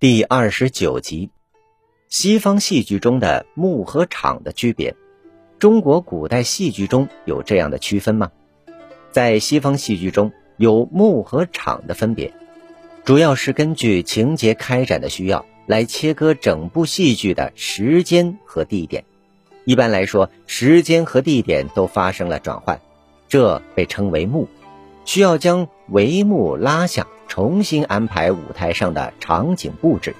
第二十九集：西方戏剧中的幕和场的区别。中国古代戏剧中有这样的区分吗？在西方戏剧中有幕和场的分别，主要是根据情节开展的需要来切割整部戏剧的时间和地点。一般来说，时间和地点都发生了转换，这被称为幕，需要将帷幕拉下。重新安排舞台上的场景布置，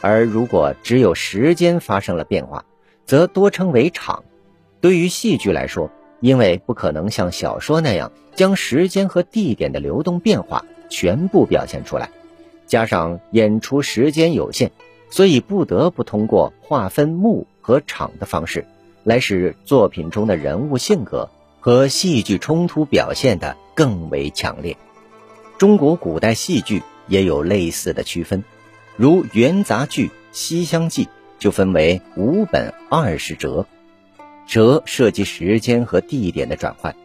而如果只有时间发生了变化，则多称为场。对于戏剧来说，因为不可能像小说那样将时间和地点的流动变化全部表现出来，加上演出时间有限，所以不得不通过划分幕和场的方式，来使作品中的人物性格和戏剧冲突表现的更为强烈。中国古代戏剧也有类似的区分，如元杂剧《西厢记》就分为五本二十折，折涉及时间和地点的转换，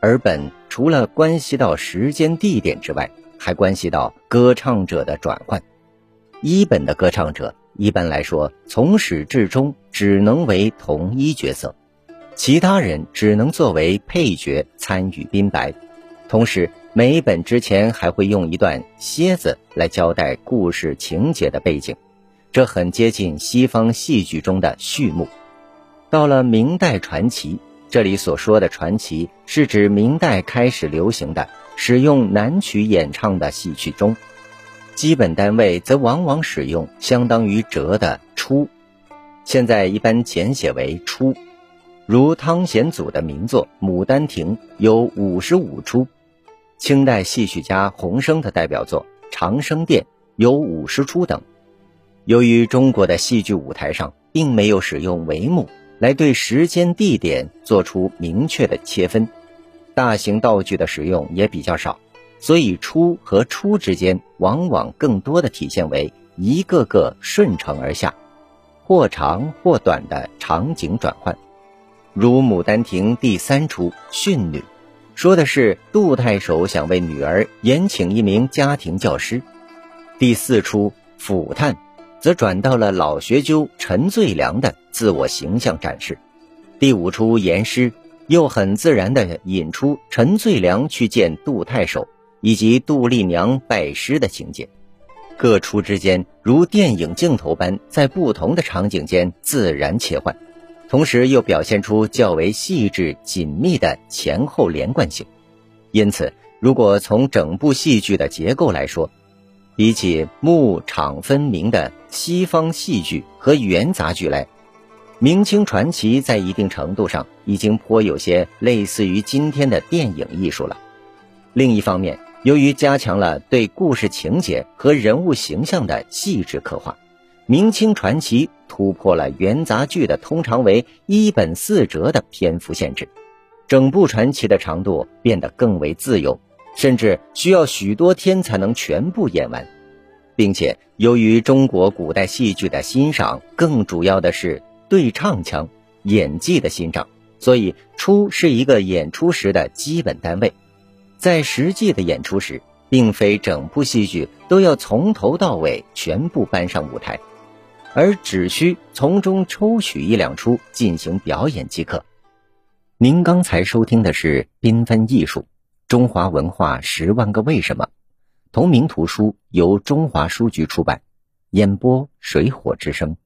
而本除了关系到时间地点之外，还关系到歌唱者的转换。一本的歌唱者一般来说从始至终只能为同一角色，其他人只能作为配角参与编白，同时。每一本之前还会用一段楔子来交代故事情节的背景，这很接近西方戏剧中的序幕。到了明代传奇，这里所说的传奇是指明代开始流行的使用南曲演唱的戏曲中，基本单位则往往使用相当于折的出，现在一般简写为出。如汤显祖的名作《牡丹亭》有五十五出。清代戏曲家洪升的代表作《长生殿》有五十出等。由于中国的戏剧舞台上并没有使用帷幕来对时间地点做出明确的切分，大型道具的使用也比较少，所以出和出之间往往更多的体现为一个个顺承而下，或长或短的场景转换，如《牡丹亭》第三出训女。说的是杜太守想为女儿延请一名家庭教师。第四出抚探，则转到了老学究陈最良的自我形象展示。第五出言师，又很自然地引出陈最良去见杜太守以及杜丽娘拜师的情节。各出之间如电影镜头般，在不同的场景间自然切换。同时又表现出较为细致紧密的前后连贯性，因此，如果从整部戏剧的结构来说，比起幕场分明的西方戏剧和元杂剧来，明清传奇在一定程度上已经颇有些类似于今天的电影艺术了。另一方面，由于加强了对故事情节和人物形象的细致刻画。明清传奇突破了元杂剧的通常为一本四折的篇幅限制，整部传奇的长度变得更为自由，甚至需要许多天才能全部演完，并且由于中国古代戏剧的欣赏更主要的是对唱腔、演技的欣赏，所以出是一个演出时的基本单位，在实际的演出时，并非整部戏剧都要从头到尾全部搬上舞台。而只需从中抽取一两出进行表演即可。您刚才收听的是《缤纷艺术：中华文化十万个为什么》，同名图书由中华书局出版，演播水火之声。